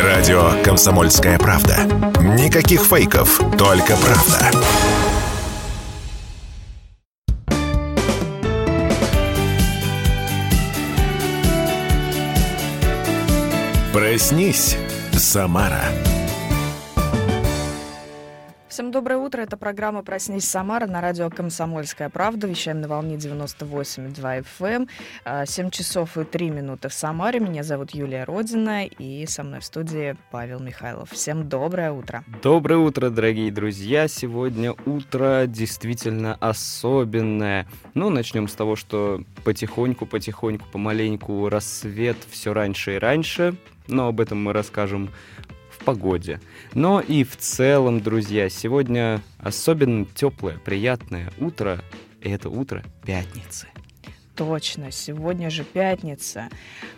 Радио «Комсомольская правда». Никаких фейков, только правда. Проснись, Самара. Всем доброе утро. Это программа «Проснись, Самара» на радио «Комсомольская правда». Вещаем на волне 98,2 FM. 7 часов и 3 минуты в Самаре. Меня зовут Юлия Родина. И со мной в студии Павел Михайлов. Всем доброе утро. Доброе утро, дорогие друзья. Сегодня утро действительно особенное. Ну, начнем с того, что потихоньку-потихоньку, помаленьку рассвет все раньше и раньше. Но об этом мы расскажем погоде. Но и в целом, друзья, сегодня особенно теплое, приятное утро. И это утро пятницы. Точно, сегодня же пятница.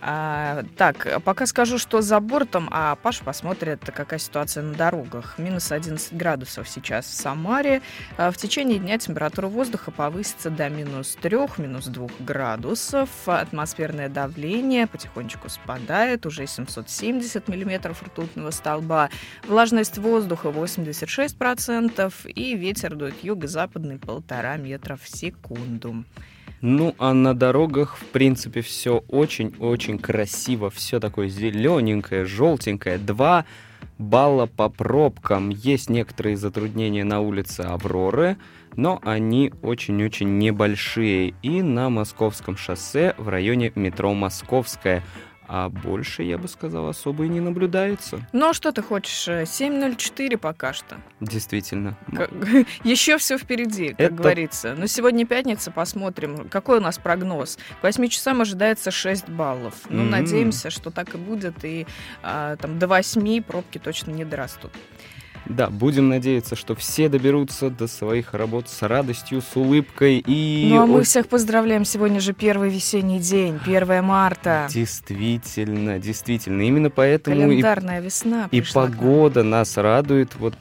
А, так, пока скажу, что за бортом, а Паша посмотрит, какая ситуация на дорогах. Минус 11 градусов сейчас в Самаре. А, в течение дня температура воздуха повысится до минус 3, минус 2 градусов. Атмосферное давление потихонечку спадает, уже 770 миллиметров ртутного столба. Влажность воздуха 86%, и ветер дует юго-западный полтора метра в секунду. Ну, а на дорогах, в принципе, все очень-очень красиво. Все такое зелененькое, желтенькое. Два балла по пробкам. Есть некоторые затруднения на улице Авроры, но они очень-очень небольшие. И на Московском шоссе в районе метро Московская а больше, я бы сказал, особо и не наблюдается. Ну, а что ты хочешь? 7.04 пока что. Действительно. Как... Еще все впереди, как Это... говорится. Но сегодня пятница, посмотрим, какой у нас прогноз. К 8 часам ожидается 6 баллов. Ну, mm-hmm. надеемся, что так и будет, и а, там до 8 пробки точно не дорастут. Да, будем надеяться, что все доберутся до своих работ с радостью, с улыбкой и... Ну а мы всех поздравляем, сегодня же первый весенний день, 1 марта. Действительно, действительно, именно поэтому... Календарная и, весна И погода нас радует, вот,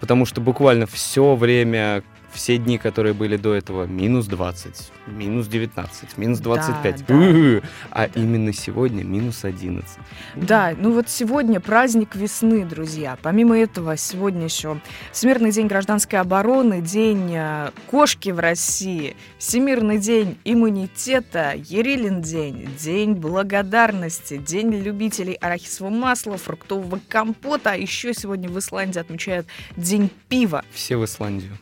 потому что буквально все время все дни, которые были до этого, минус 20, минус 19, минус 25. Да, да. А да. именно сегодня минус 11. Да, ну вот сегодня праздник весны, друзья. Помимо этого, сегодня еще Всемирный день гражданской обороны, День э, кошки в России, Всемирный день иммунитета, Ерилин день, День благодарности, День любителей арахисового масла, фруктового компота. А еще сегодня в Исландии отмечают День пива. Все в Исландию.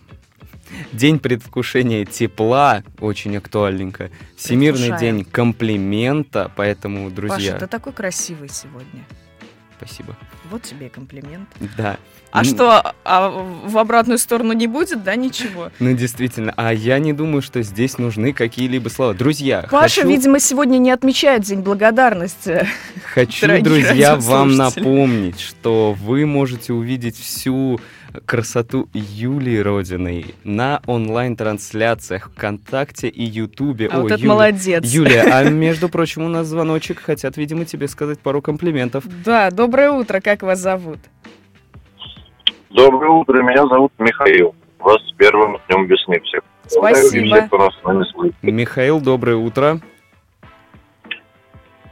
День предвкушения тепла, очень актуальненько. Всемирный день комплимента, поэтому, друзья... Паша, ты такой красивый сегодня. Спасибо. Вот тебе и комплимент. Да. А ну, что, а в обратную сторону не будет, да, ничего? Ну, действительно. А я не думаю, что здесь нужны какие-либо слова. Друзья, Паша, хочу... видимо, сегодня не отмечает День благодарности. Хочу, друзья, вам напомнить, что вы можете увидеть всю красоту Юлии Родиной на онлайн-трансляциях ВКонтакте и Ютубе. А О, вот это Юля... молодец. Юлия, а между прочим, у нас звоночек. Хотят, видимо, тебе сказать пару комплиментов. Да, доброе утро. Как вас зовут? Доброе утро. Меня зовут Михаил. Вас с первым днем весны всех. Спасибо. Михаил, доброе утро.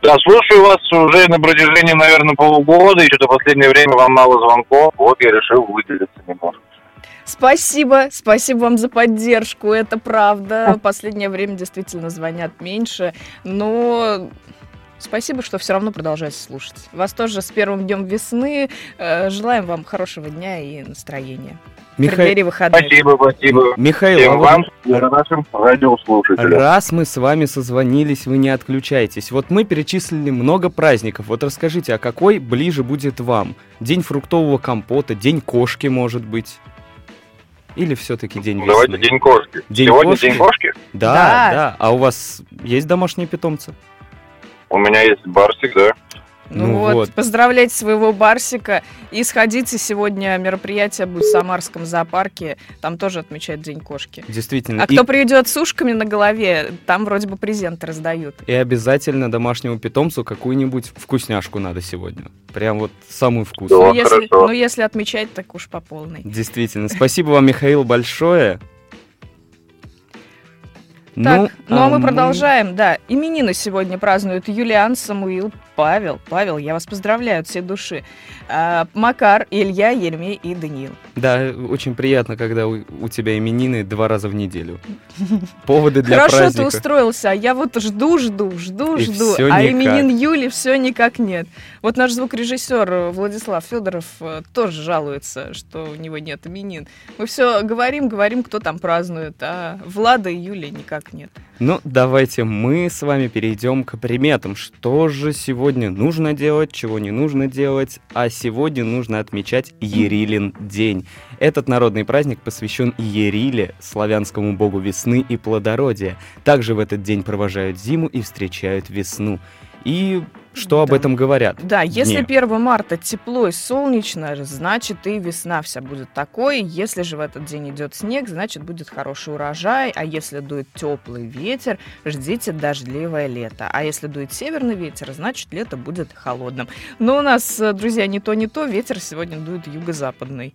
Да, слушаю вас уже на протяжении, наверное, полугода, и что-то в последнее время вам мало звонков, вот я решил выделиться немножко. Спасибо, спасибо вам за поддержку, это правда. Последнее время действительно звонят меньше, но Спасибо, что все равно продолжаете слушать. Вас тоже с первым днем весны. Э, желаем вам хорошего дня и настроения. Михаил... выходных. Спасибо, спасибо. Михаил, Всем а вам и нашим радиослушателям. Раз мы с вами созвонились, вы не отключаетесь. Вот мы перечислили много праздников. Вот расскажите, а какой ближе будет вам? День фруктового компота, день кошки, может быть? Или все-таки день весны? Давайте день кошки. День Сегодня кошки? день кошки? Да, да, да. А у вас есть домашние питомцы? У меня есть барсик, да. Ну, ну вот, вот, поздравляйте своего Барсика. И сходите сегодня, мероприятие будет в Самарском зоопарке. Там тоже отмечают День кошки. Действительно. А и... кто придет с ушками на голове, там вроде бы презенты раздают. И обязательно домашнему питомцу какую-нибудь вкусняшку надо сегодня. Прям вот самую вкусную. ну, если, ну, если отмечать, так уж по полной. Действительно. Спасибо вам, Михаил, большое. Так, ну, а, а мы мы- продолжаем. Да, именины сегодня празднуют Юлиан, Самуил, Павел. Павел, я вас поздравляю от всей души. А, Макар, Илья, Еремей и Даниил. Да, очень приятно, когда у, у тебя именины два раза в неделю. Поводы для Хорошо праздника. ты устроился, а я вот жду, жду, жду, И жду. а никак. именин Юли все никак нет. Вот наш звукорежиссер Владислав Федоров э, тоже жалуется, что у него нет именин. Мы все говорим, говорим, кто там празднует, а Влада и Юли никак нет. Ну, давайте мы с вами перейдем к приметам. Что же сегодня нужно делать, чего не нужно делать. А сегодня нужно отмечать Ерилин день. Этот народный праздник посвящен Ериле, славянскому богу весны и плодородия. Также в этот день провожают зиму и встречают весну. И что об Да. этом говорят? Да, если Дне. 1 марта тепло и солнечно, значит и весна вся будет такой. Если же в этот день идет снег, значит будет хороший урожай. А если дует теплый ветер, ждите дождливое лето. А если дует северный ветер, значит лето будет холодным. Но у нас, э, друзья, не то, не то. Ветер сегодня дует юго-западный.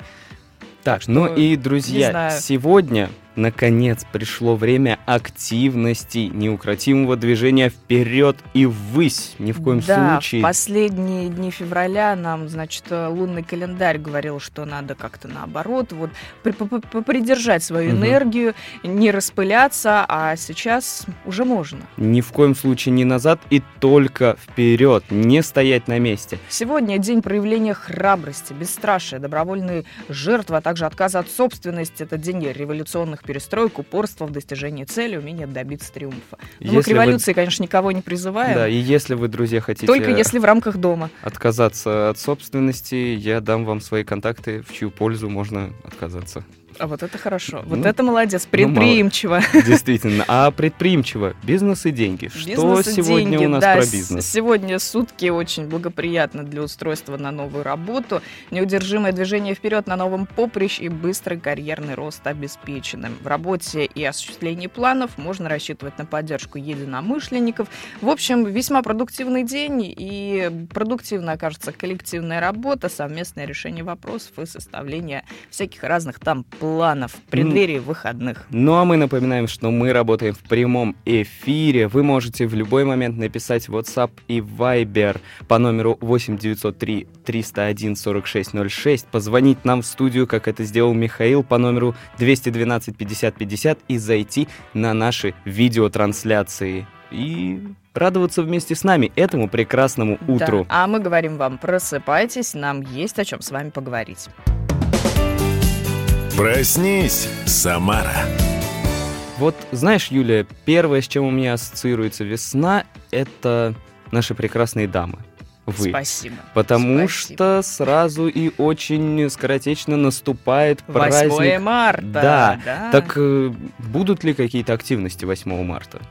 Так, что, ну и, друзья, сегодня, наконец, пришло время активности, неукротимого движения вперед и ввысь. Ни в коем да, случае. в последние дни февраля нам, значит, лунный календарь говорил, что надо как-то наоборот, вот при- по- по- попридержать свою Мгм. энергию, не распыляться, а сейчас уже можно. Ни в коем случае не назад и только вперед, не стоять на месте. Сегодня день проявления храбрости, бесстрашия, добровольные жертвы, а также отказа от собственности. Это день революционных перестроек, упорства в достижении цели, умения добиться триумфа. Но мы к Если вы- революции, конечно, никого не призываем. Да, и если вы, друзья, хотите Только если в рамках дома. отказаться от собственности, я дам вам свои контакты, в чью пользу можно отказаться. А вот это хорошо. Вот Ну, это молодец, ну, предприимчиво. Действительно. А предприимчиво, бизнес и деньги. Что Бизнес и сегодня деньги, у нас да, про бизнес? Сегодня сутки очень благоприятны для устройства на новую работу. Неудержимое движение вперед на новом поприще и быстрый карьерный рост обеспечены. В работе и осуществлении планов можно рассчитывать на поддержку единомышленников. В общем, весьма продуктивный день и продуктивно окажется коллективная работа, совместное решение вопросов и составление всяких разных там планов в преддверии выходных. Ну а мы напоминаем, что мы работаем в прямом эфире. Вы можете в любой момент написать WhatsApp и Viber по номеру 8903 301 4606, позвонить нам в студию, как это сделал Михаил, по номеру 212 50 50 и зайти на наши видеотрансляции. И радоваться вместе с нами этому прекрасному утру. Да. А мы говорим вам, просыпайтесь, нам есть о чем с вами поговорить. Проснись, Самара. Вот знаешь, Юлия, первое, с чем у меня ассоциируется весна, это наши прекрасные дамы. Вы. Спасибо. Потому Спасибо. что сразу и очень скоротечно наступает 8 праздник. марта. Да, да. Так э, будут ли какие-то активности 8 марта?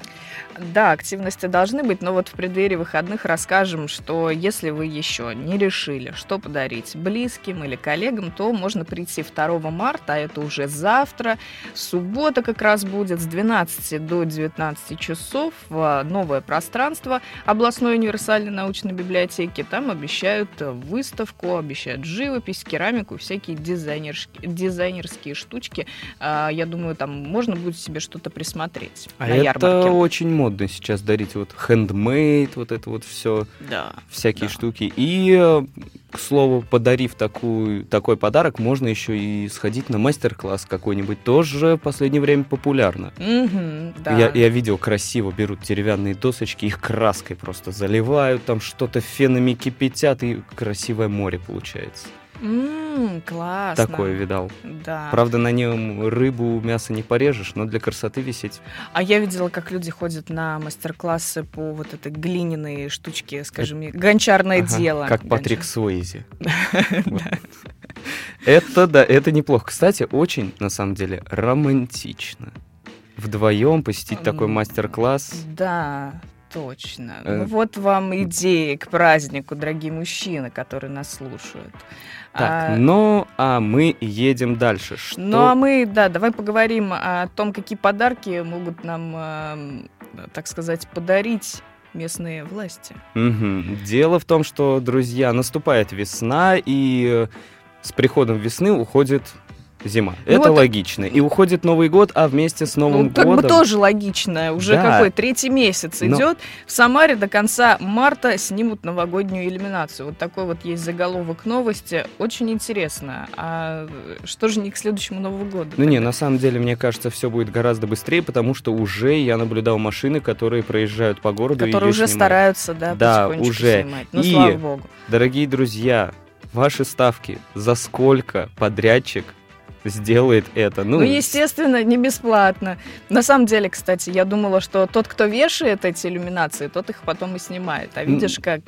Да, активности должны быть, но вот в преддверии выходных расскажем, что если вы еще не решили, что подарить близким или коллегам, то можно прийти 2 марта, а это уже завтра. Суббота как раз будет с 12 до 19 часов. в Новое пространство областной универсальной научной библиотеки. Там обещают выставку, обещают живопись, керамику, всякие дизайнерские, дизайнерские штучки. А, Я думаю, там можно будет себе что-то присмотреть А на это ярмарке. очень модно сейчас дарить вот handmade, вот это вот все, Да. всякие Да. штуки. И, э, к слову, подарив такую, такой подарок, можно еще и сходить на мастер-класс какой-нибудь. Тоже в последнее время популярно. Мгм, да. Я, я видел красиво, берут деревянные досочки, их краской просто заливают, там что-то фенами кипятят, и красивое море получается. М, классно. Такое видал. Да. Правда, на нем рыбу, мясо не порежешь, но для красоты висеть. А я видела, как люди ходят на мастер-классы по вот этой глиняной штучке, скажи мне, гончарное Ага, дело. Как Гончар- Патрик Суэйзи. Это, да, это неплохо. Кстати, очень, на самом деле, романтично. Вдвоем посетить такой мастер-класс. Да, точно. Э. Ну, вот вам идеи к празднику, дорогие мужчины, которые нас слушают. Так, А, ну, а мы едем дальше. Что... Ну а мы, да, давай поговорим о том, какие подарки могут нам, эм, так сказать, подарить местные власти. Мгм. Дело в том, что, друзья, наступает весна, и с приходом весны уходит зима. Ну это вот- логично. И уходит Новый год, а вместе с Новым Ну, как годом... бы тоже логично. Уже Да. какой третий месяц Но- идет. В Самаре до конца марта снимут новогоднюю иллюминацию. Вот такой вот есть заголовок новости. Очень интересно. А что же не к следующему Новому году? Ну не, на самом деле, мне кажется, все будет гораздо быстрее, потому что уже я наблюдал машины, которые проезжают по городу. и Которые уже снимают. стараются, да, Да, уже. снимать. Ну, И- слава богу. Дорогие друзья, ваши ставки, за сколько подрядчик сделает это? Ну, естественно, не бесплатно. На самом деле, кстати, я думала, что тот, кто вешает эти иллюминации, тот их потом и снимает. А видишь, как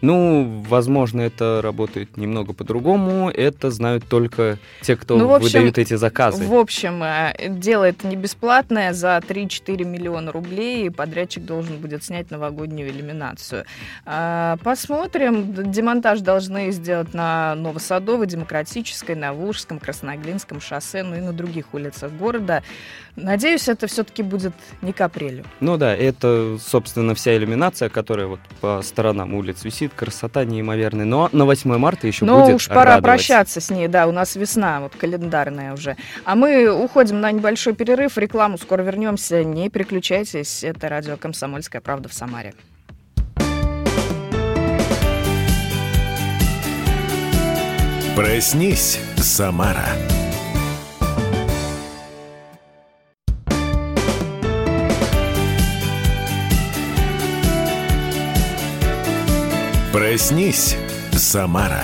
Ну, возможно, это работает немного по-другому. Это знают только те, кто Ну, общем, выдают эти заказы. В общем, э, дело это не бесплатное, за 3-4 миллиона рублей подрядчик должен будет снять новогоднюю иллюминацию. А, Посмотрим. Демонтаж должны сделать на Новосадовой, Демократической, на Волжском, Красноглинском шоссе, ну и на других улицах города. Надеюсь, это все-таки будет не к апрелю. Ну да, это, собственно, вся иллюминация, которая вот по сторонам улиц висит. Красота неимоверная. Но на 8 марта еще Но будет уж пора радовать. прощаться с ней, да, у нас весна, вот календарная уже. А мы уходим на небольшой перерыв, рекламу, скоро вернемся, не переключайтесь, это радио «Комсомольская правда» в Самаре. Проснись, Самара. Проснись, Самара.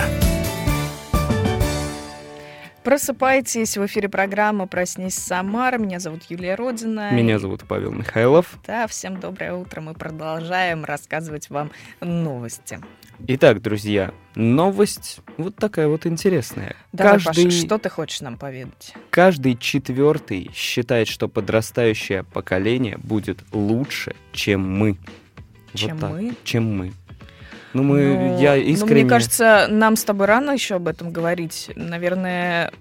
Просыпайтесь, в эфире программа «Проснись, Самара». Меня зовут Юлия Родина. Меня зовут Павел Михайлов. Да, всем доброе утро. Мы продолжаем рассказывать вам новости. Итак, друзья, новость вот такая вот интересная. Давай, каждый, Паша, что ты хочешь нам поведать? каждый четвертый считает, что подрастающее поколение будет лучше, чем мы. Вот Чем так. мы? Чем мы. Ну, мы, Ну, я ну, искренне... мне кажется, нам с тобой рано еще об этом говорить. Наверное,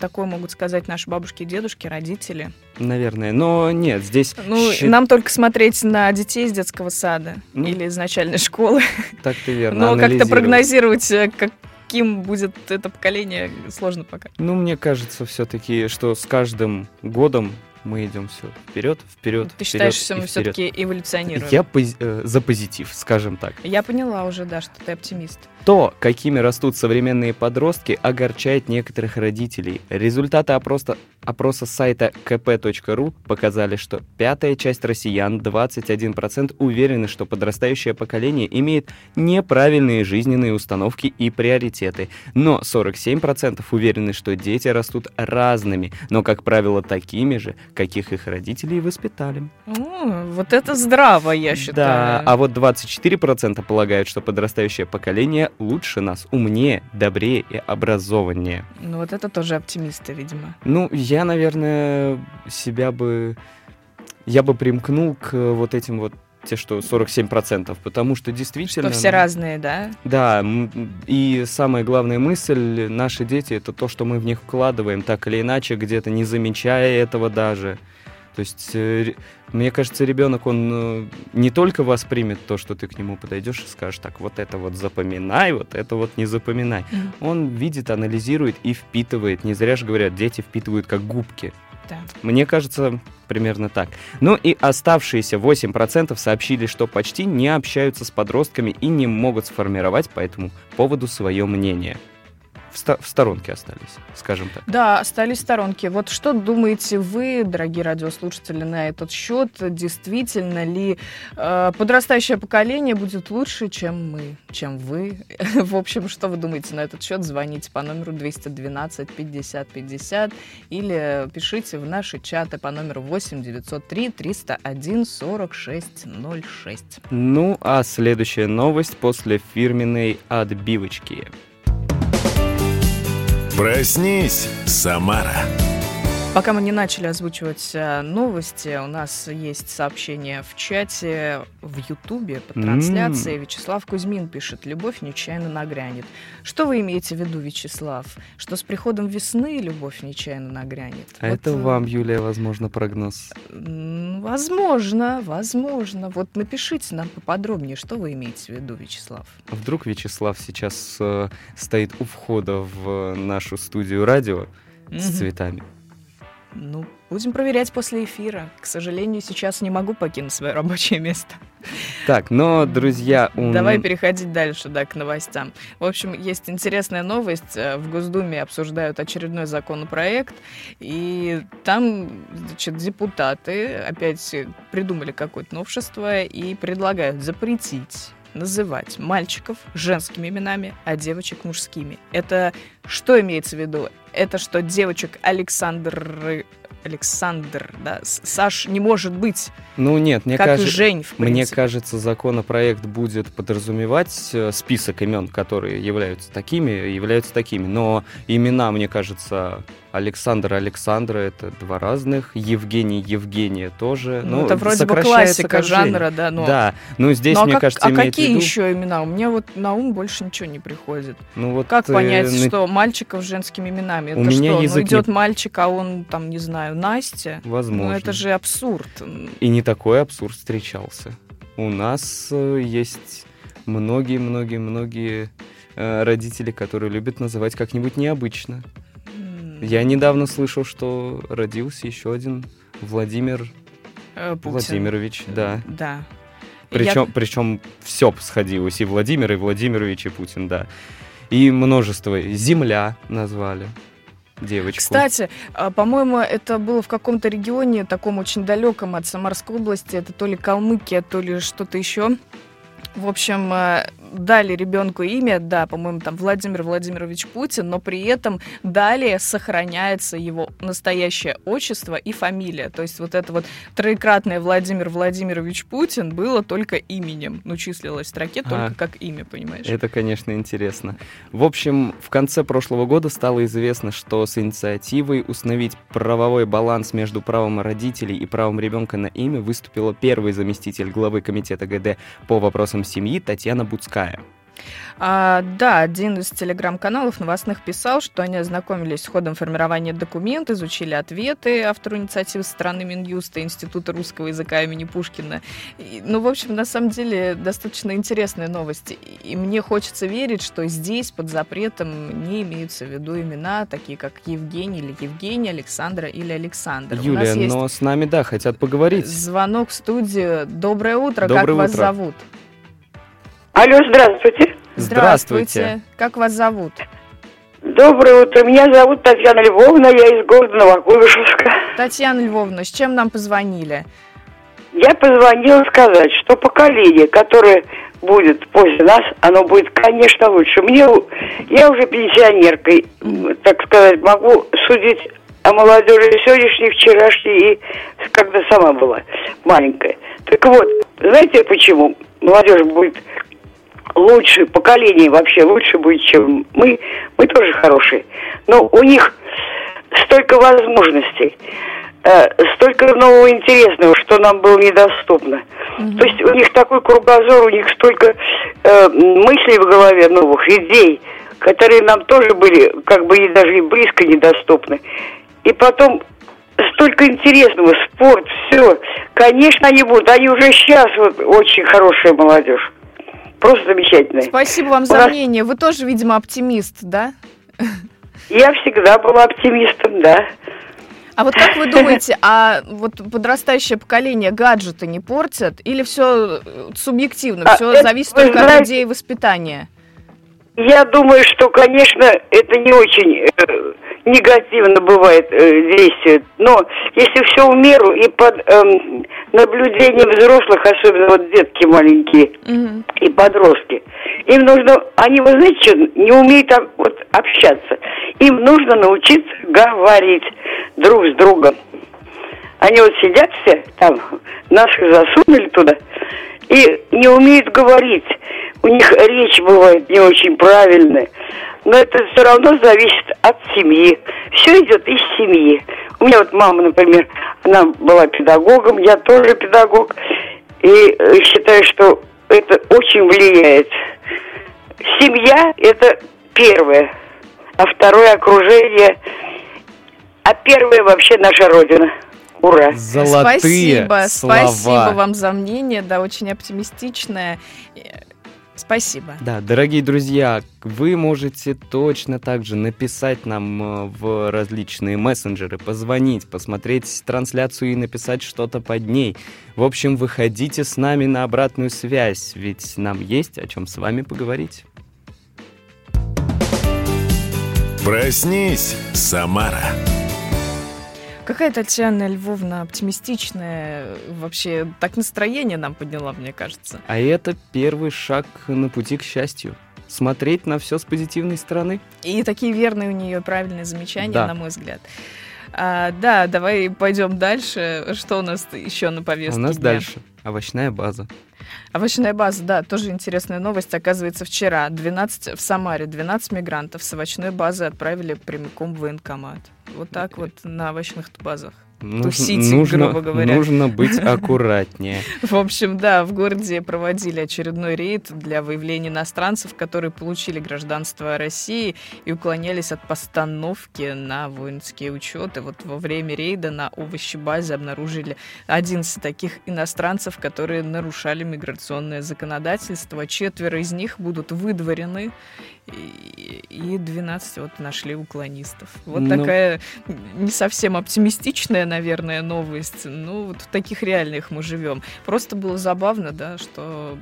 такое могут сказать наши бабушки, дедушки, родители. Наверное. Но нет, здесь Ну, щи- нам только смотреть на детей из детского сада Ну, или из начальной школы. так-то верно. Но как-то прогнозировать, э, каким будет это поколение, сложно пока. Ну, мне кажется, все-таки, что с каждым годом мы идем все вперед, вперед. Ты считаешь, что мы вперед. все-таки эволюционируем? Я пози- э, за позитив, скажем так. Я поняла уже, да, что ты оптимист. То, какими растут современные подростки, огорчает некоторых родителей. Результаты опроса, опроса сайта kp.ru показали, что пятая часть россиян, 21%, уверены, что подрастающее поколение имеет неправильные жизненные установки и приоритеты. Но 47% уверены, что дети растут разными, но, как правило, такими же, каких их родители и воспитали. О, вот это здраво, я считаю. Да, а вот 24% полагают, что подрастающее поколение лучше нас, умнее, добрее и образованнее. Ну вот это тоже оптимисты, видимо. Ну, я, наверное, себя бы... Я бы примкнул к вот этим вот те, что 47%, потому что действительно... Что все ну, разные, да? Да, и самая главная мысль, наши дети, это то, что мы в них вкладываем, так или иначе, где-то не замечая этого даже. То есть, э, мне кажется, ребенок, он э, не только воспримет то, что ты к нему подойдешь и скажешь, так, вот это вот запоминай, вот это вот не запоминай. Мгм. Он видит, анализирует и впитывает. Не зря же говорят, дети впитывают как губки. Да. Мне кажется, примерно так. Ну и оставшиеся 8% сообщили, что почти не общаются с подростками и не могут сформировать по этому поводу свое мнение. В, ста- в сторонке остались, скажем так. Да, остались сторонки. Вот что думаете вы, дорогие радиослушатели, на этот счет? Действительно ли э, подрастающее поколение будет лучше, чем мы, чем вы? В общем, что вы думаете на этот счет? Звоните по номеру 212 50 50 или пишите в наши чаты по номеру 8 903 301 46 06. Ну а следующая новость после фирменной отбивочки. Проснись, Самара. Пока мы не начали озвучивать э, новости, у нас есть сообщение в чате в Ютубе по трансляции. Вячеслав Кузьмин пишет, любовь нечаянно нагрянет. Что вы имеете в виду, Вячеслав? Что с приходом весны любовь нечаянно нагрянет? А Вот, это э, вам, Юлия, возможно, прогноз. Возможно, возможно. Вот напишите нам поподробнее, что вы имеете в виду, Вячеслав. Вдруг Вячеслав сейчас э, стоит у входа в нашу студию радио с Мгм. цветами. Ну, будем проверять после эфира. К сожалению, сейчас не могу покинуть свое рабочее место. Так, но, друзья, у... Давай переходить дальше, да, к новостям. В общем, есть интересная новость. Э, В Госдуме обсуждают очередной законопроект, и там, значит, депутаты опять придумали какое-то новшество и предлагают запретить называть мальчиков женскими именами, а девочек мужскими. Это что имеется в виду? Это что девочек Александр... Александр, да, Саш не может быть, Ну нет, мне как кажется... Жень, в Мне кажется, законопроект будет подразумевать э, список имен, которые являются такими, являются такими. Но имена, мне кажется, Александр Александра это два разных, Евгений Евгения тоже. Ну, это вроде бы классика жанра, да, но... Да, ну здесь, Ну, а мне как- кажется, а какие виду- еще имена? У меня вот на ум больше ничего не приходит. Ну, вот, Как э, понять, на- что мальчиков с женскими именами? У Это меня что? Ну, язык не- идет мальчик, а он там, не знаю, Настя? Возможно. Ну, это же абсурд. И не такой абсурд встречался. У нас э, есть многие-многие-многие э, родители, которые любят называть как-нибудь необычно. Я недавно слышал, что родился еще один Владимир э, Путин. Владимирович, да. Да. Причем, причем все сходилось, и Владимир, и Владимирович, и Путин, да. И множество. Земля назвали девочку. Кстати, а, по-моему, это было в каком-то регионе, таком очень далеком от Самарской области. Это то ли Калмыкия, то ли что-то еще. В общем, э, дали ребенку имя, да, по-моему, там Владимир Владимирович Путин, но при этом далее сохраняется его настоящее отчество и фамилия. То есть вот это вот троекратное Владимир Владимирович Путин было только именем. Ну, числилось в строке только А. как имя, понимаешь? Это, конечно, интересно. В общем, в конце прошлого года стало известно, что с инициативой установить правовой баланс между правом родителей и правом ребенка на имя выступила первый заместитель главы комитета ГД по вопросам семьи Татьяна Буцкая. А, да, один из телеграм-каналов новостных писал, что они ознакомились с ходом формирования документа, изучили ответы автору инициативы со стороны Минюста, Института русского языка имени Пушкина. И, ну, в общем, на самом деле, достаточно интересные новости. И мне хочется верить, что здесь под запретом не имеются в виду имена, такие как Евгений или Евгения, Александра или Александр. Юлия, но с нами, да, хотят поговорить. звонок в студию. Доброе утро, как Доброе вас утро. зовут? Алло, здравствуйте. Здравствуйте. Как вас зовут? Доброе утро. Меня зовут Татьяна Львовна, я из города Новокуйбышевска. Татьяна Львовна, с чем нам позвонили? Я позвонила сказать, что поколение, которое будет после нас, оно будет, конечно, лучше. Мне, у- я уже пенсионерка, так сказать, могу судить о молодежи сегодняшней, вчерашней и когда сама была маленькая. Так вот, знаете почему молодежь будет лучше, поколение вообще лучше будет, чем мы. Мы тоже хорошие. Но у них столько возможностей, э, столько нового интересного, что нам было недоступно. То есть у них такой кругозор, у них столько э, мыслей в голове новых, идей, которые нам тоже были как бы и даже и близко недоступны. И потом столько интересного, спорт, все. Конечно, они будут. Они уже сейчас вот очень хорошая молодежь. Просто замечательная. Спасибо вам за мнение. Вы тоже, видимо, оптимист, да? Я всегда была оптимистом, да. А вот как вы думаете, а вот подрастающее поколение гаджеты не портят? Или все субъективно, А, все зависит только от людей и воспитания? Я думаю, что, конечно, это не очень э, негативно бывает э, действует, но если все в меру и под эм, наблюдением взрослых, особенно вот детки маленькие Мгм. и подростки, им нужно, они, вы знаете, что, не умеют так вот общаться, им нужно научиться говорить друг с другом. Они вот сидят все там, наших засунули туда, и не умеют говорить. У них речь бывает не очень правильная. Но это все равно зависит от семьи. Все идет из семьи. У меня вот мама, например, она была педагогом, я тоже педагог. И э, считаю, что это очень влияет. Семья – это первое, а второе – окружение, а первое – вообще наша Родина. Ура! Золотые спасибо, слова. спасибо вам за мнение, да, очень оптимистичное. Спасибо. Да, дорогие друзья, вы можете точно так же написать нам э, в различные мессенджеры, позвонить, посмотреть трансляцию и написать что-то под ней. В общем, выходите с нами на обратную связь, ведь нам есть о чем с вами поговорить. Проснись, Самара. Какая Татьяна Львовна оптимистичная. Вообще, так настроение нам подняла, мне кажется. А это первый шаг на пути к счастью. Смотреть на все с позитивной стороны. И такие верные у нее правильные замечания, Да. на мой взгляд. А, да, давай пойдем дальше. Что у нас еще на повестке у нас дня? дальше овощная база. Овощная база, да, тоже интересная новость. Оказывается, вчера 12, в Самаре 12 мигрантов с овощной базы отправили прямиком в военкомат. Вот так вот на овощных базах. Нуж- Тусите, нужно, грубо говоря. нужно быть аккуратнее. В общем, да, в городе проводили очередной рейд для выявления иностранцев, которые получили гражданство России и уклонялись от постановки на воинские учеты. Вот во время рейда на овощебазе обнаружили 11 таких иностранцев, которые нарушали миграционное законодательство. Четверо из них будут выдворены, и и 12 вот нашли уклонистов. Вот Ну. такая не совсем оптимистичная, наверное, новость. Ну, вот в таких реальных мы живем. Просто было забавно, да, что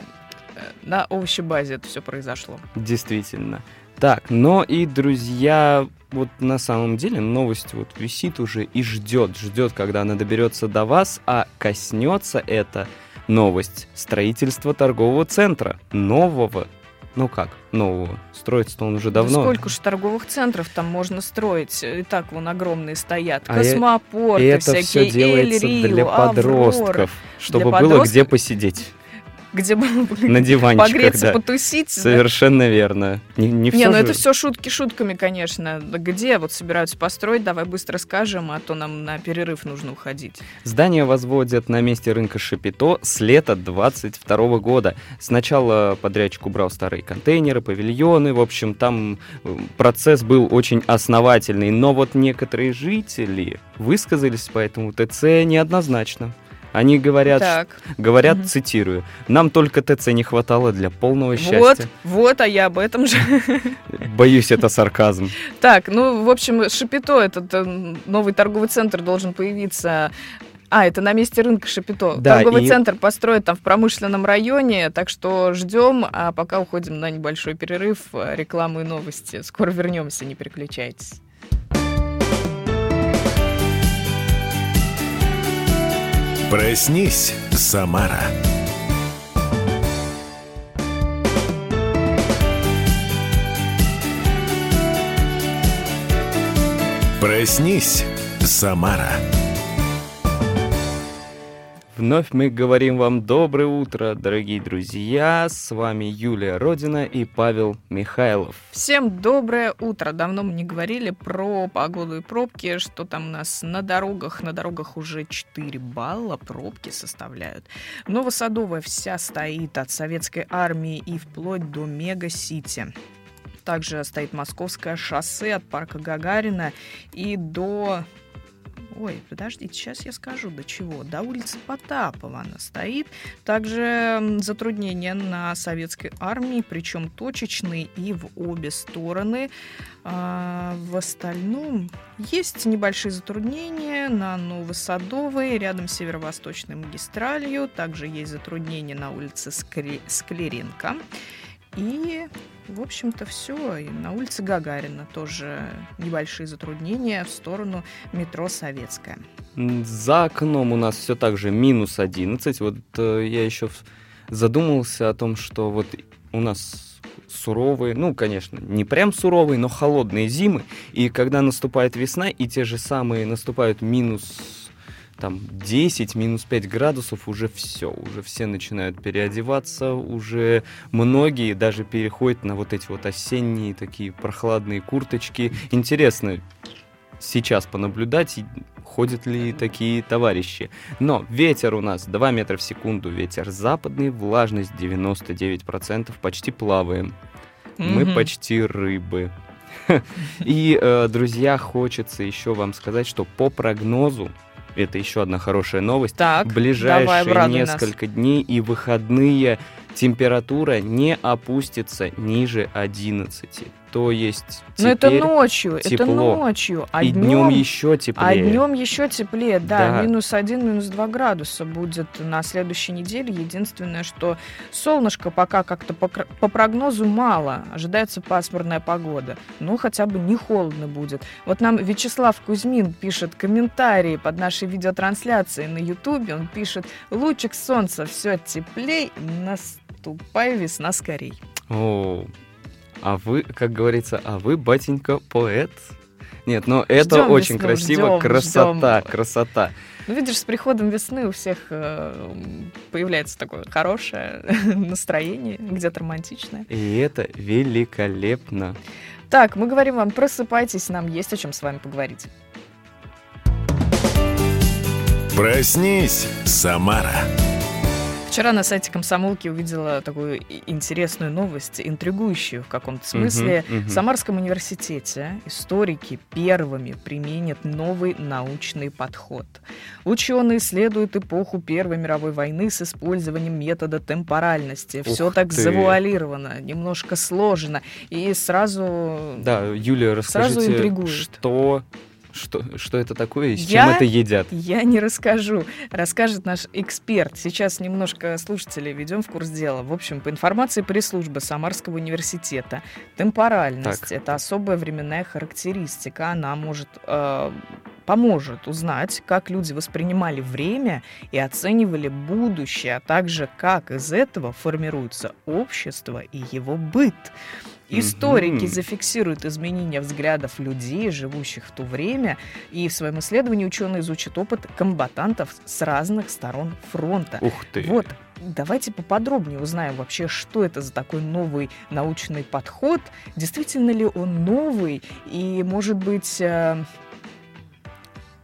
э, на овощебазе это все произошло. Действительно. Так, но и, друзья, вот на самом деле новость вот висит уже и ждет, ждет, когда она доберется до вас, а коснется это новость строительства торгового центра, нового. Ну как, нового? Строится-то он уже Да давно. сколько же торговых центров там можно строить? И так вон огромные стоят. А э- Космопорты И это всякие, все делается Эль Рио, для подростков, чтобы было подростков? где посидеть Где было бы на диванчиках. погреться, да. потусить. да? Совершенно верно. Не, не Не, ну же- это все шутки шутками, конечно. Да Где вот собираются построить, давай быстро скажем, а то нам на перерыв нужно уходить. Здание возводят на месте рынка Шапито с лета 22 года. Сначала подрядчик убрал старые контейнеры, павильоны. В общем, там э, процесс был очень основательный. Но вот некоторые жители высказались по этому ТЦ неоднозначно. Они говорят, так, говорят, Мгм. цитирую, нам только ТЦ не хватало для полного вот, счастья. вот, а я об этом же. Боюсь, это сарказм. Так, ну, в общем, Шапито, этот э, новый торговый центр должен появиться а, это на месте рынка Шапито. Да, Торговый и- центр построят там в промышленном районе, так что ждем, а пока уходим на небольшой перерыв, э, рекламы и новости. Скоро вернемся, не переключайтесь. Проснись, Самара. Проснись, Самара. Вновь мы говорим вам доброе утро, дорогие друзья. С вами Юлия Родина и Павел Михайлов. Всем доброе утро. Давно мы не говорили про погоду и пробки, что там у нас на дорогах. На дорогах уже 4 балла пробки составляют. Новосадовая вся стоит от советской армии и вплоть до Мега-Сити. Также стоит Московское шоссе от парка Гагарина и до... Ой, подождите, сейчас я скажу, до чего. До улицы Потапова она стоит. Также затруднения на советской армии, причем точечные и в обе стороны. А, в остальном есть небольшие затруднения на Новосадовой, рядом с северо-восточной магистралью. Также есть затруднения на улице Скре- Склеренко. И, в общем-то, все. И на улице Гагарина тоже небольшие затруднения в сторону метро Советская. За окном у нас все так же минус 11. Вот э, я еще задумался о том, что вот у нас суровые, ну, конечно, не прям суровые, но холодные зимы. И когда наступает весна, и те же самые наступают минус там 10, минус 5 градусов, уже все, уже все начинают переодеваться, уже многие даже переходят на вот эти вот осенние такие прохладные курточки. Интересно сейчас понаблюдать, ходят ли такие товарищи. Но ветер у нас 2 метра в секунду, ветер западный, влажность 99%, почти плаваем. Мы Мгм. почти рыбы. И, э, друзья, хочется еще вам сказать, что по прогнозу, это еще одна хорошая новость, Так, в давай, ближайшие обрадуй нас. несколько дней и выходные температура не опустится ниже 11. То есть Но это теперь ночью, это тепло. ночью, а и днем днем еще А теплее. днем еще теплее, да, Да. минус один, минус два градуса будет на следующей неделе. Единственное, что солнышко пока как-то по, по прогнозу мало, ожидается пасмурная погода. Ну, хотя бы не холодно будет. Вот нам Вячеслав Кузьмин пишет комментарии под нашей видеотрансляцией на Ютубе. Он пишет, лучик солнца, все теплей, наступай весна скорей. О, а вы, как говорится, а вы, батенька, поэт? Нет, но это Ждем очень весну, красиво, ждем, красота, ждем. красота. Ну, видишь, с приходом весны у всех э, появляется такое хорошее настроение, где-то романтичное. И это великолепно. Так, мы говорим вам, просыпайтесь, нам есть о чем с вами поговорить. Проснись, Самара. Вчера на сайте комсомолки увидела такую интересную новость, интригующую в каком-то смысле. Мгм, мгм. В Самарском университете историки первыми применят новый научный подход. Ученые исследуют эпоху Первой мировой войны с использованием метода темпоральности. Все Ух так ты. завуалировано, немножко сложно. И сразу Да, Юлия, Сразу расскажите, интригует. что, что, что это такое и с Я- чем это едят? Я не расскажу. Расскажет наш эксперт. Сейчас немножко слушателей ведем в курс дела. В общем, по информации пресс-службы Самарского университета, темпоральность Так. это особая временная характеристика. Она может э, поможет узнать, как люди воспринимали время и оценивали будущее, а также как из этого формируется общество и его быт. Историки зафиксируют изменения взглядов людей, живущих в то время, и в своем исследовании ученые изучат опыт комбатантов с разных сторон фронта. Ух ты. Вот, давайте поподробнее узнаем вообще, что это за такой новый научный подход, действительно ли он новый, и, может быть, э,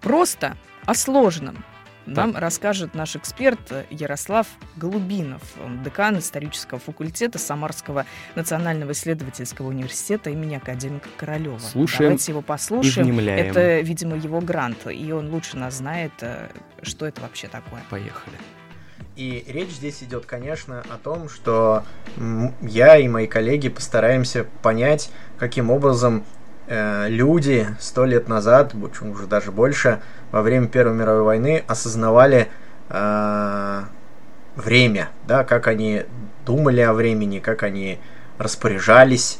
просто о сложном. Нам расскажет наш эксперт Ярослав Голубинов, он декан исторического факультета Самарского национального исследовательского университета имени академика Королева. Слушаем Давайте его И послушаем. внемляем. Это, видимо, его грант, и он лучше нас знает, э, что это вообще такое. Поехали. И речь здесь идет, конечно, о том, что я и мои коллеги постараемся понять, каким образом э, люди сто лет назад, почему уже даже больше, во время Первой мировой войны осознавали э, время, да, как они думали о времени, как они распоряжались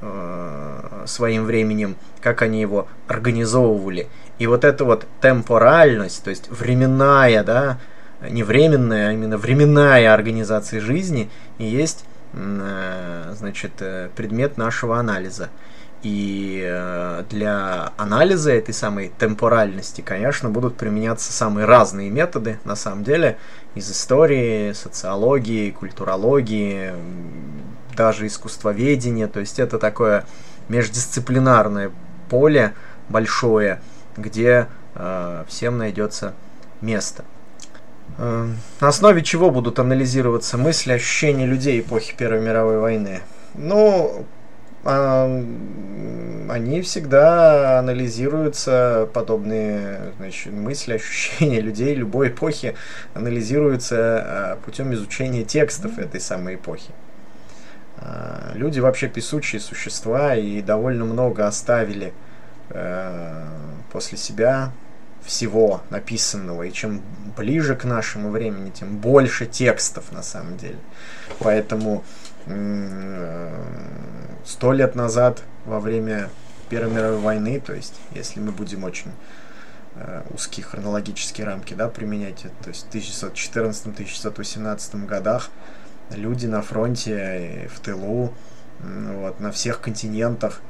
э, своим временем, как они его организовывали. И вот эта вот темпоральность, то есть временная, да, не временная, а именно временная организация жизни и есть, э, значит, э, предмет нашего анализа. И э, для анализа этой самой темпоральности, конечно, будут применяться самые разные методы, на самом деле, из истории, социологии, культурологии, даже искусствоведения. То есть это такое междисциплинарное поле большое, где э, всем найдется место. Э, На основе чего будут анализироваться мысли, ощущения людей эпохи Первой мировой войны? Ну, они всегда анализируются, подобные значит, мысли, ощущения людей любой эпохи анализируются а, путем изучения текстов этой самой эпохи. А, Люди вообще песучие существа и довольно много оставили после себя всего написанного. И чем ближе к нашему времени, тем больше текстов на самом деле. Поэтому сто лет назад, во время Первой мировой войны, то есть, если мы будем очень э, узкие хронологические рамки да, применять, то есть в 1914-1918 годах люди на фронте, и в тылу, вот, на всех континентах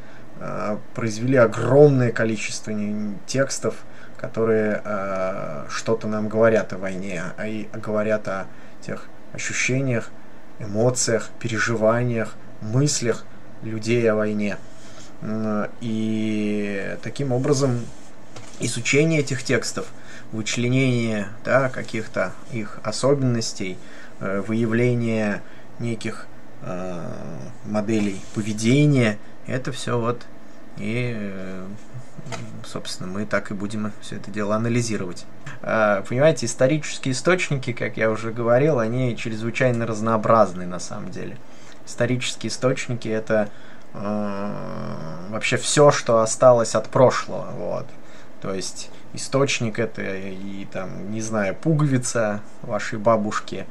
э, произвели огромное количество текстов, которые э, что-то нам говорят о войне, а и говорят о тех ощущениях, эмоциях, переживаниях, мыслях людей о войне. И таким образом изучение этих текстов, вычленение да, каких-то их особенностей, э, выявление неких э, моделей поведения, это все вот И, э, собственно, мы так и будем все это дело анализировать. А, понимаете, исторические источники, как я уже говорил, они чрезвычайно разнообразны на самом деле. Исторические источники это э, вообще все, что осталось от прошлого. Вот. То есть источник это и там, не знаю, пуговица вашей бабушки,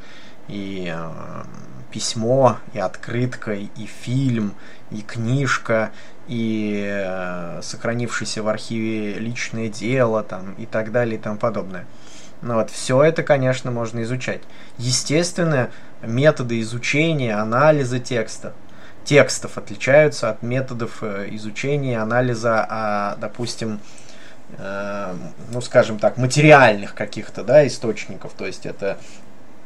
и э, письмо, и открытка, и фильм, и книжка, и э, сохранившееся в архиве личное дело, там, и так далее, и тому подобное. Ну вот, все это, конечно, можно изучать. Естественно, методы изучения, анализа текста, текстов отличаются от методов э, изучения, анализа, а, допустим, э, ну, скажем так, материальных каких-то, да, источников. То есть это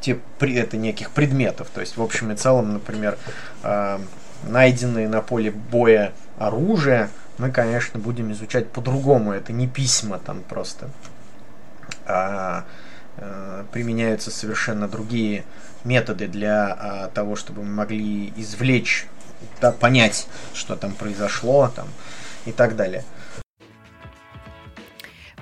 те, это неких предметов. То есть, в общем и целом, например, э, найденные на поле боя оружие, мы, конечно, будем изучать по-другому. Это не письма там просто. А, а применяются совершенно другие методы для а, того, чтобы мы могли извлечь, да, понять, что там произошло там, и так далее.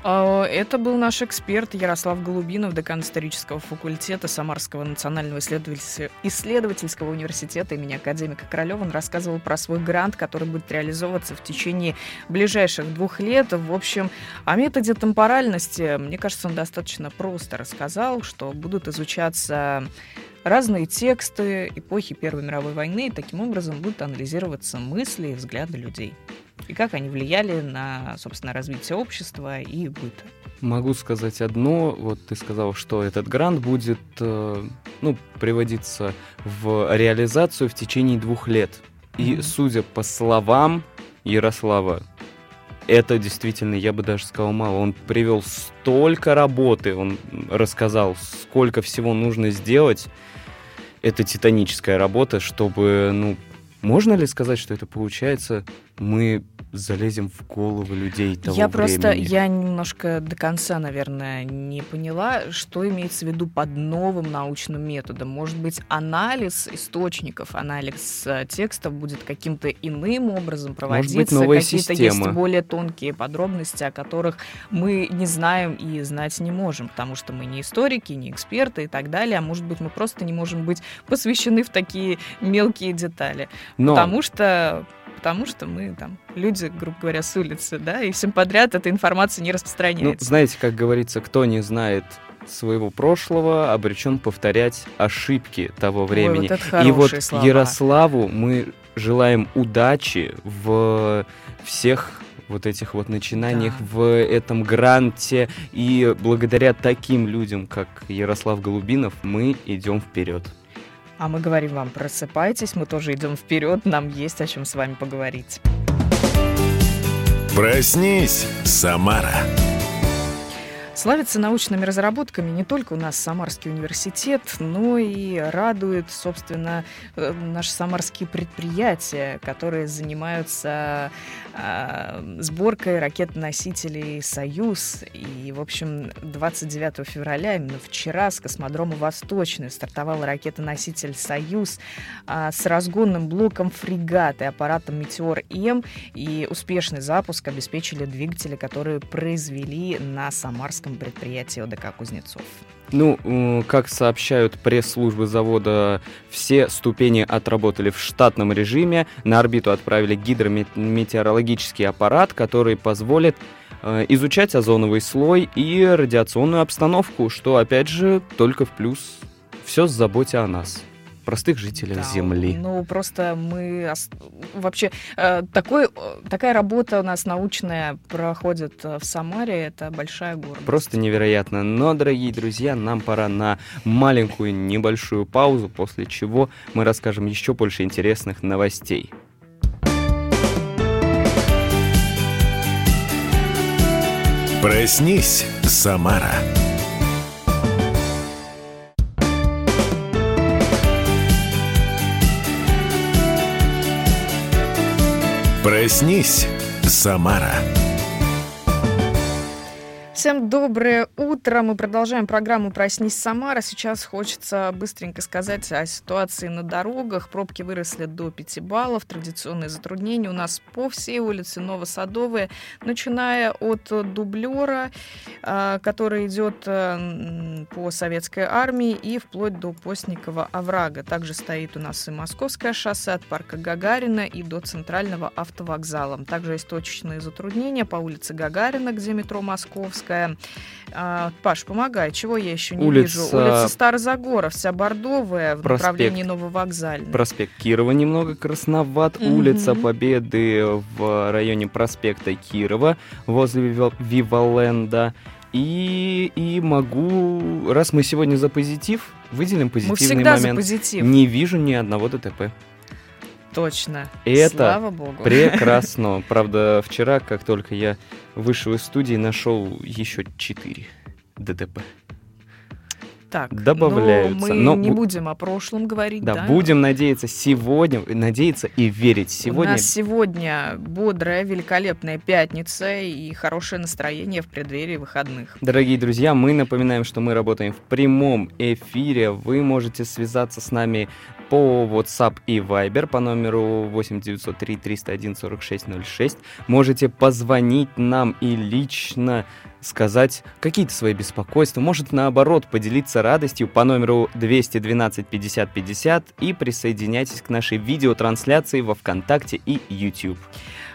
Это был наш эксперт Ярослав Голубинов, декан исторического факультета Самарского национального исследовательского университета имени академика Королева. Он рассказывал про свой грант, который будет реализовываться в течение ближайших двух лет. В общем, о методе темпоральности, мне кажется, он достаточно просто рассказал, что будут изучаться разные тексты эпохи Первой мировой войны, и таким образом будут анализироваться мысли и взгляды людей и как они влияли на, собственно, развитие общества и быта. Могу сказать одно. Вот ты сказал, что этот грант будет э, ну, приводиться в реализацию в течение двух лет. И mm-hmm. судя по словам Ярослава, это действительно, я бы даже сказал, мало. Он привел столько работы, он рассказал, сколько всего нужно сделать. Это титаническая работа, чтобы, ну, можно ли сказать, что это получается? Мы залезем в головы людей того Я времени. просто, я немножко до конца, наверное, не поняла, что имеется в виду под новым научным методом. Может быть, анализ источников, анализ э, текстов будет каким-то иным образом проводиться. Какие-то есть более тонкие подробности, о которых мы не знаем и знать не можем, потому что мы не историки, не эксперты и так далее. А может быть, мы просто не можем быть посвящены в такие мелкие детали. Но... Потому что потому что мы там люди, грубо говоря, с улицы, да, и всем подряд эта информация не распространяется. Ну, знаете, как говорится, кто не знает своего прошлого обречен повторять ошибки того времени. Ой, вот и вот слова. Ярославу мы желаем удачи в всех вот этих вот начинаниях да. в этом гранте. И благодаря таким людям, как Ярослав Голубинов, мы идем вперед. А мы говорим вам, просыпайтесь, мы тоже идем вперед, нам есть о чем с вами поговорить. Проснись, Самара. Славится научными разработками не только у нас Самарский университет, но и радует, собственно, э, наши самарские предприятия, которые занимаются э, сборкой ракет-носителей «Союз». И, в общем, 29 февраля, именно вчера, с космодрома «Восточный» стартовал ракета-носитель «Союз» э, с разгонным блоком «Фрегат» и аппаратом «Метеор-М». И успешный запуск обеспечили двигатели, которые произвели на Самарском совместном предприятии ОДК «Кузнецов». Ну, как сообщают пресс-службы завода, все ступени отработали в штатном режиме. На орбиту отправили гидрометеорологический аппарат, который позволит э, изучать озоновый слой и радиационную обстановку, что, опять же, только в плюс. Все с заботе о нас простых жителей да, Земли. Ну, просто мы вообще э, такой, такая работа у нас научная проходит э, в Самаре, это большая гордость. Просто невероятно. Но, дорогие друзья, нам пора на маленькую небольшую паузу, после чего мы расскажем еще больше интересных новостей. Проснись, Самара. Проснись, Самара. Всем доброе утро. Мы продолжаем программу «Проснись, Самара». Сейчас хочется быстренько сказать о ситуации на дорогах. Пробки выросли до 5 баллов. Традиционные затруднения у нас по всей улице Новосадовая, начиная от дублера, а, который идет э, по советской армии, и вплоть до Постникова оврага. Также стоит у нас и Московское шоссе от парка Гагарина и до центрального автовокзала. Также есть точечные затруднения по улице Гагарина, где метро Московская Кировская. А, Паш, помогай, чего я еще не Улица... вижу? Улица Старозагоров, вся бордовая в проспект... направлении Нововокзальной. Проспект Кирова немного красноват. Mm-hmm. Улица Победы в районе проспекта Кирова возле Виваленда. И, и могу, раз мы сегодня за позитив, выделим позитивный мы всегда момент. За позитив. Не вижу ни одного ДТП. Точно. И это Слава Богу. прекрасно. Правда, вчера, как только я вышел из студии, нашел еще 4 ДТП. Так, добавляются. Но мы но не будем о прошлом говорить, да? Да, будем надеяться сегодня, надеяться и верить. Сегодня... У нас сегодня бодрая, великолепная пятница и хорошее настроение в преддверии выходных. Дорогие друзья, мы напоминаем, что мы работаем в прямом эфире. Вы можете связаться с нами по WhatsApp и Viber по номеру 8903 301 4606. Можете позвонить нам и лично сказать какие-то свои беспокойства, может наоборот поделиться радостью по номеру 212 50 50 и присоединяйтесь к нашей видеотрансляции во ВКонтакте и YouTube.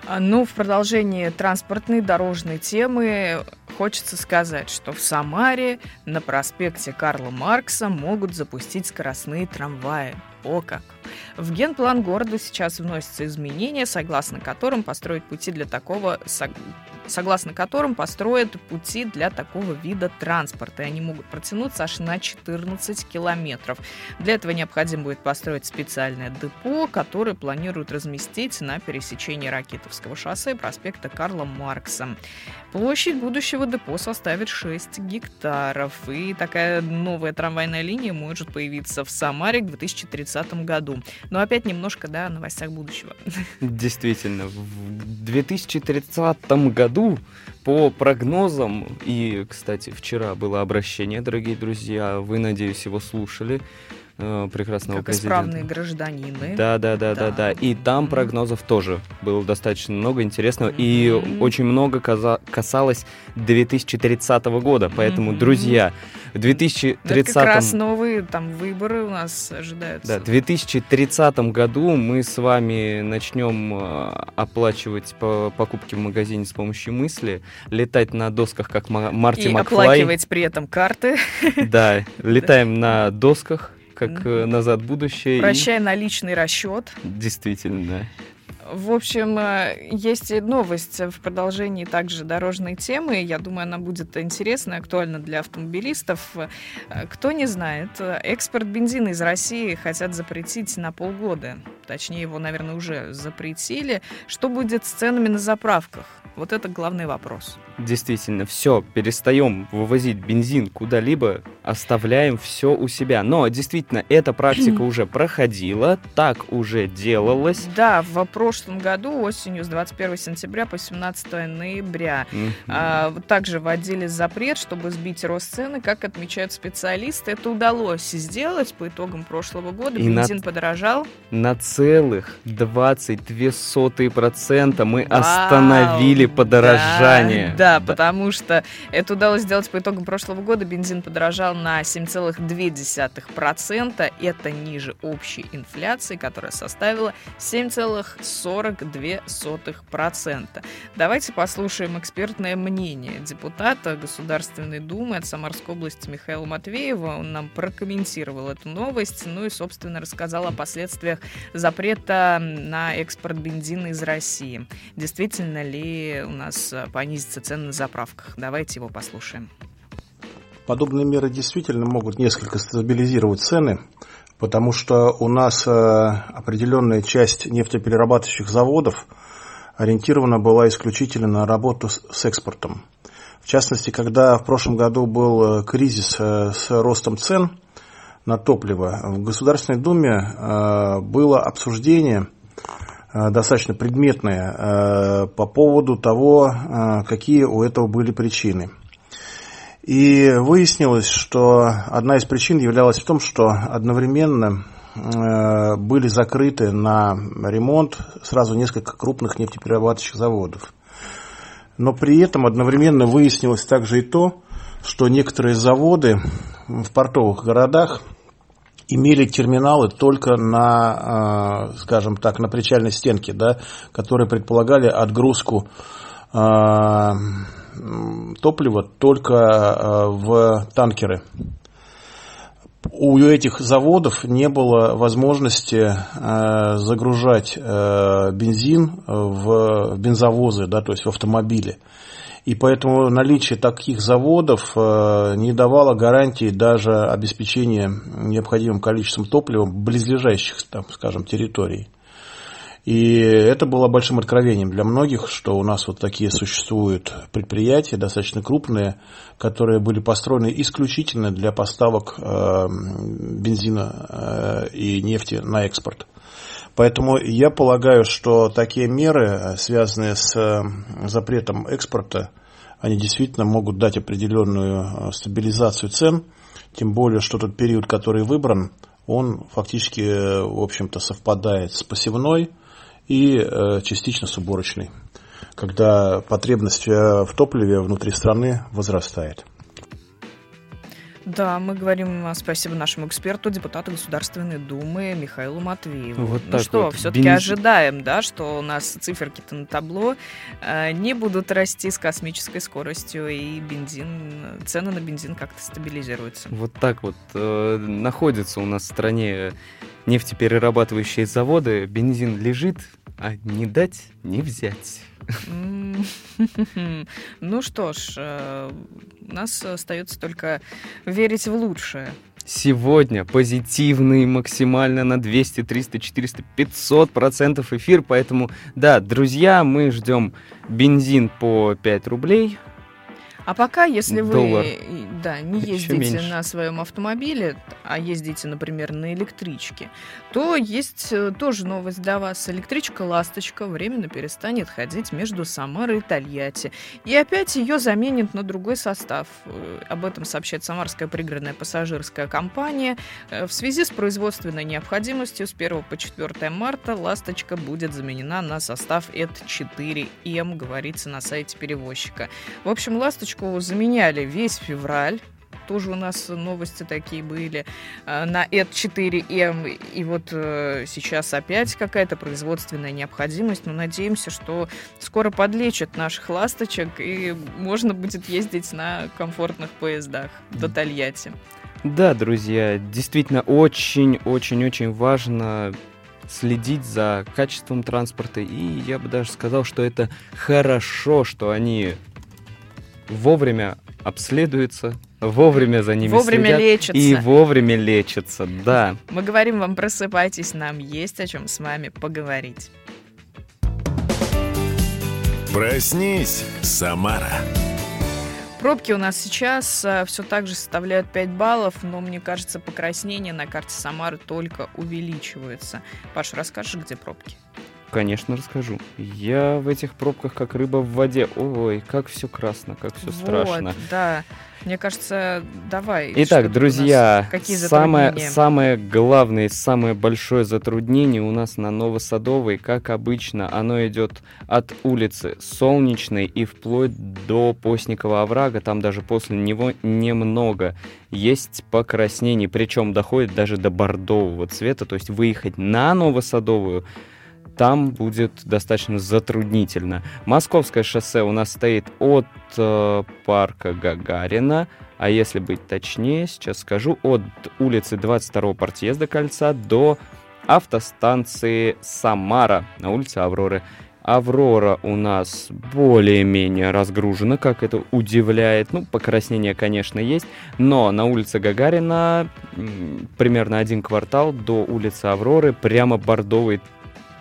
А, ну, в продолжении транспортной дорожной темы хочется сказать, что в Самаре на проспекте Карла Маркса могут запустить скоростные трамваи. О как! В генплан города сейчас вносятся изменения, согласно которым построить пути для такого согласно которым построят пути для такого вида транспорта. И они могут протянуться аж на 14 километров. Для этого необходимо будет построить специальное депо, которое планируют разместить на пересечении Ракитовского шоссе и проспекта Карла Маркса. Площадь будущего депо составит 6 гектаров. И такая новая трамвайная линия может появиться в Самаре к 2030 году. Но опять немножко, да, о новостях будущего. Действительно, в 2030 году году по прогнозам, и, кстати, вчера было обращение, дорогие друзья, вы, надеюсь, его слушали, э, прекрасного как президента. исправные гражданины. Да, да, да, да, да. И там прогнозов тоже было достаточно много интересного. Mm-hmm. И очень много каза- касалось 2030 года. Поэтому, mm-hmm. друзья, в 2030... Это как раз новые там выборы у нас ожидаются. Да, в 2030 году мы с вами начнем э, оплачивать по покупки в магазине с помощью мысли, летать на досках, как Марти И Макфлай. оплакивать при этом карты. Да, летаем на досках, как mm «Назад в будущее». Прощай и... наличный расчет. Действительно. В общем, э, есть новость в продолжении также дорожной темы. Я думаю, она будет интересна и актуальна для автомобилистов. Э, кто не знает, экспорт бензина из России хотят запретить на полгода. Точнее, его, наверное, уже запретили. Что будет с ценами на заправках? Вот это главный вопрос. Действительно, все, перестаем вывозить бензин куда-либо, оставляем все у себя. Но действительно, эта практика уже проходила, так уже делалось. Да, в прошлом году осенью с 21 сентября по 17 ноября а, также вводили запрет, чтобы сбить рост цены, как отмечают специалисты. Это удалось сделать по итогам прошлого года. И Бензин на, подорожал. На целых 22% мы Вау. остановили подорожание. Да, да, потому что это удалось сделать по итогам прошлого года. Бензин подорожал на 7,2%. Это ниже общей инфляции, которая составила 7,42%. Давайте послушаем экспертное мнение депутата Государственной Думы от Самарской области Михаила Матвеева. Он нам прокомментировал эту новость, ну и, собственно, рассказал о последствиях запрета на экспорт бензина из России. Действительно ли у нас э, понизятся цены на заправках. Давайте его послушаем. Подобные меры действительно могут несколько стабилизировать цены, потому что у нас э, определенная часть нефтеперерабатывающих заводов ориентирована была исключительно на работу с экспортом. В частности, когда в прошлом году был э, кризис с ростом цен на топливо, в Государственной Думе было обсуждение достаточно предметная э, по поводу того, э, какие у этого были причины. И выяснилось, что одна из причин являлась в том, что одновременно э, были закрыты на ремонт сразу несколько крупных нефтеперерабатывающих заводов. Но при этом одновременно выяснилось также и то, что некоторые заводы в портовых городах имели терминалы только на, э, скажем так, на причальной стенке, да, которые предполагали отгрузку э, топлива только э, в танкеры. У этих заводов не было возможности загружать бензин в бензовозы, да, то есть в автомобили. И поэтому наличие таких заводов э, не давало гарантии даже обеспечения необходимым количеством топлива близлежащих, там, скажем, территорий. И это было большим откровением для многих, что у нас вот такие существуют предприятия, достаточно крупные, которые были построены исключительно для поставок э, бензина э, и нефти на экспорт. Поэтому я полагаю, что такие меры, э, связанные с э, запретом экспорта, они действительно могут дать определенную э, стабилизацию цен, тем более, что тот период, который выбран, он фактически, в общем-то, совпадает с посевной и частично с уборочной, когда потребность в топливе внутри страны возрастает. Да, мы говорим а, спасибо нашему эксперту, депутату Государственной Думы Михаилу Матвееву. Вот ну что, вот. все-таки Бенз- ожидаем, да, что у нас циферки-то на табло э, не будут расти с космической скоростью, и бензин, цены на бензин как-то стабилизируются. Вот так вот э, находятся у нас в стране нефтеперерабатывающие заводы, бензин лежит, а не дать, не взять. Ну что ж, э, нас остается только верить в лучшее. Сегодня позитивный максимально на 200, 300, 400, 500 процентов эфир, поэтому, да, друзья, мы ждем бензин по 5 рублей, А пока, если вы Доллар. да, не ездите на своем автомобиле, а ездите, например, на электричке, то есть э, тоже новость для вас. Электричка «Ласточка» временно перестанет ходить между Самарой и Тольятти. И опять ее заменит на другой состав. Э, Об этом сообщает Самарская пригородная пассажирская компания. Э, В связи с производственной необходимостью с 1 по 4 марта «Ласточка» будет заменена на состав ЭТ-4М, говорится на сайте перевозчика. В общем, «Ласточку» заменяли весь февраль. Тоже у нас новости такие были э, на ЭТ-4М. И вот э, сейчас опять какая-то производственная необходимость. Но надеемся, что скоро подлечат наших ласточек, и можно будет ездить на комфортных поездах до Тольятти. Да, друзья, действительно очень-очень-очень важно следить за качеством транспорта. И я бы даже сказал, что это хорошо, что они вовремя обследуются, вовремя за ними Вовремя следят лечатся. и вовремя лечатся. Да. Мы говорим вам, просыпайтесь, нам есть о чем с вами поговорить. Проснись, Самара. Пробки у нас сейчас все так же составляют 5 баллов, но мне кажется, покраснение на карте Самары только увеличивается. Паш, расскажешь, где пробки? Конечно, расскажу. Я в этих пробках как рыба в воде. Ой, как все красно, как все страшно. Вот, да. Мне кажется, давай. Итак, друзья, какие самое, самое главное, самое большое затруднение у нас на Новосадовой, как обычно, оно идет от улицы Солнечной и вплоть до Постникова оврага, там даже после него немного есть покраснений, причем доходит даже до бордового цвета, то есть выехать на Новосадовую там будет достаточно затруднительно. Московское шоссе у нас стоит от э, парка Гагарина, а если быть точнее, сейчас скажу, от улицы 22-го партъезда кольца до автостанции Самара на улице Авроры. Аврора у нас более-менее разгружена, как это удивляет. Ну, покраснение, конечно, есть, но на улице Гагарина примерно один квартал до улицы Авроры прямо бордовый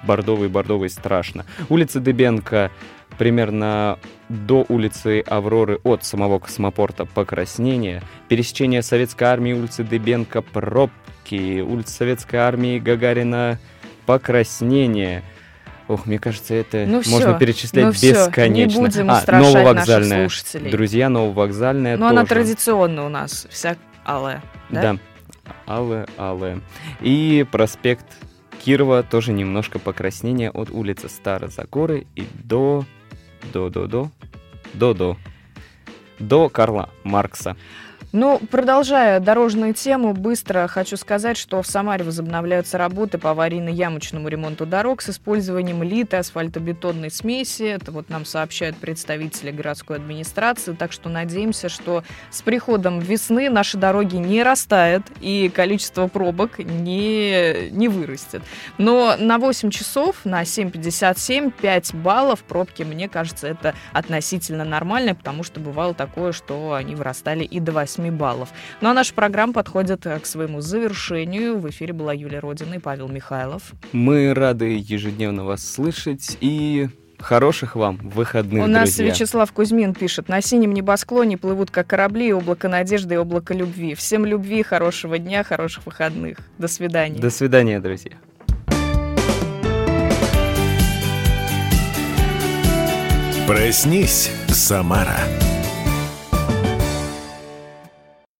бордовый, бордовый страшно. Улица Дебенко примерно до улицы Авроры от самого космопорта покраснение. Пересечение Советской армии улицы Дебенко пробки. Улица Советской армии Гагарина покраснение. Ох, мне кажется, это Ну можно всё, перечислять ну бесконечно. не будем а, нововокзальная. наших слушателей. Друзья, нововокзальная Ну, она тоже. традиционно у нас, вся алая. Да? Да. Алле, алле. И проспект Кирова тоже немножко покраснение от улицы Старозагоры и до... до, до, до, до, до, до Карла Маркса. Ну, продолжая дорожную тему, быстро хочу сказать, что в Самаре возобновляются работы по аварийно-ямочному ремонту дорог с использованием литой асфальтобетонной смеси. Это вот нам сообщают представители городской администрации. Так что надеемся, что с приходом весны наши дороги не растают и количество пробок не, не вырастет. Но на 8 часов, на 7.57, 5 баллов пробки, мне кажется, это относительно нормально, потому что бывало такое, что они вырастали и до 8 баллов. Ну а наша программа подходит э, к своему завершению. В эфире была Юлия Родина и Павел Михайлов. Мы рады ежедневно вас слышать и хороших вам выходных, У нас друзья. Вячеслав Кузьмин пишет, на синем небосклоне плывут как корабли, облако надежды и облако любви. Всем любви, хорошего дня, хороших выходных. До свидания. До свидания, друзья. Проснись, Самара.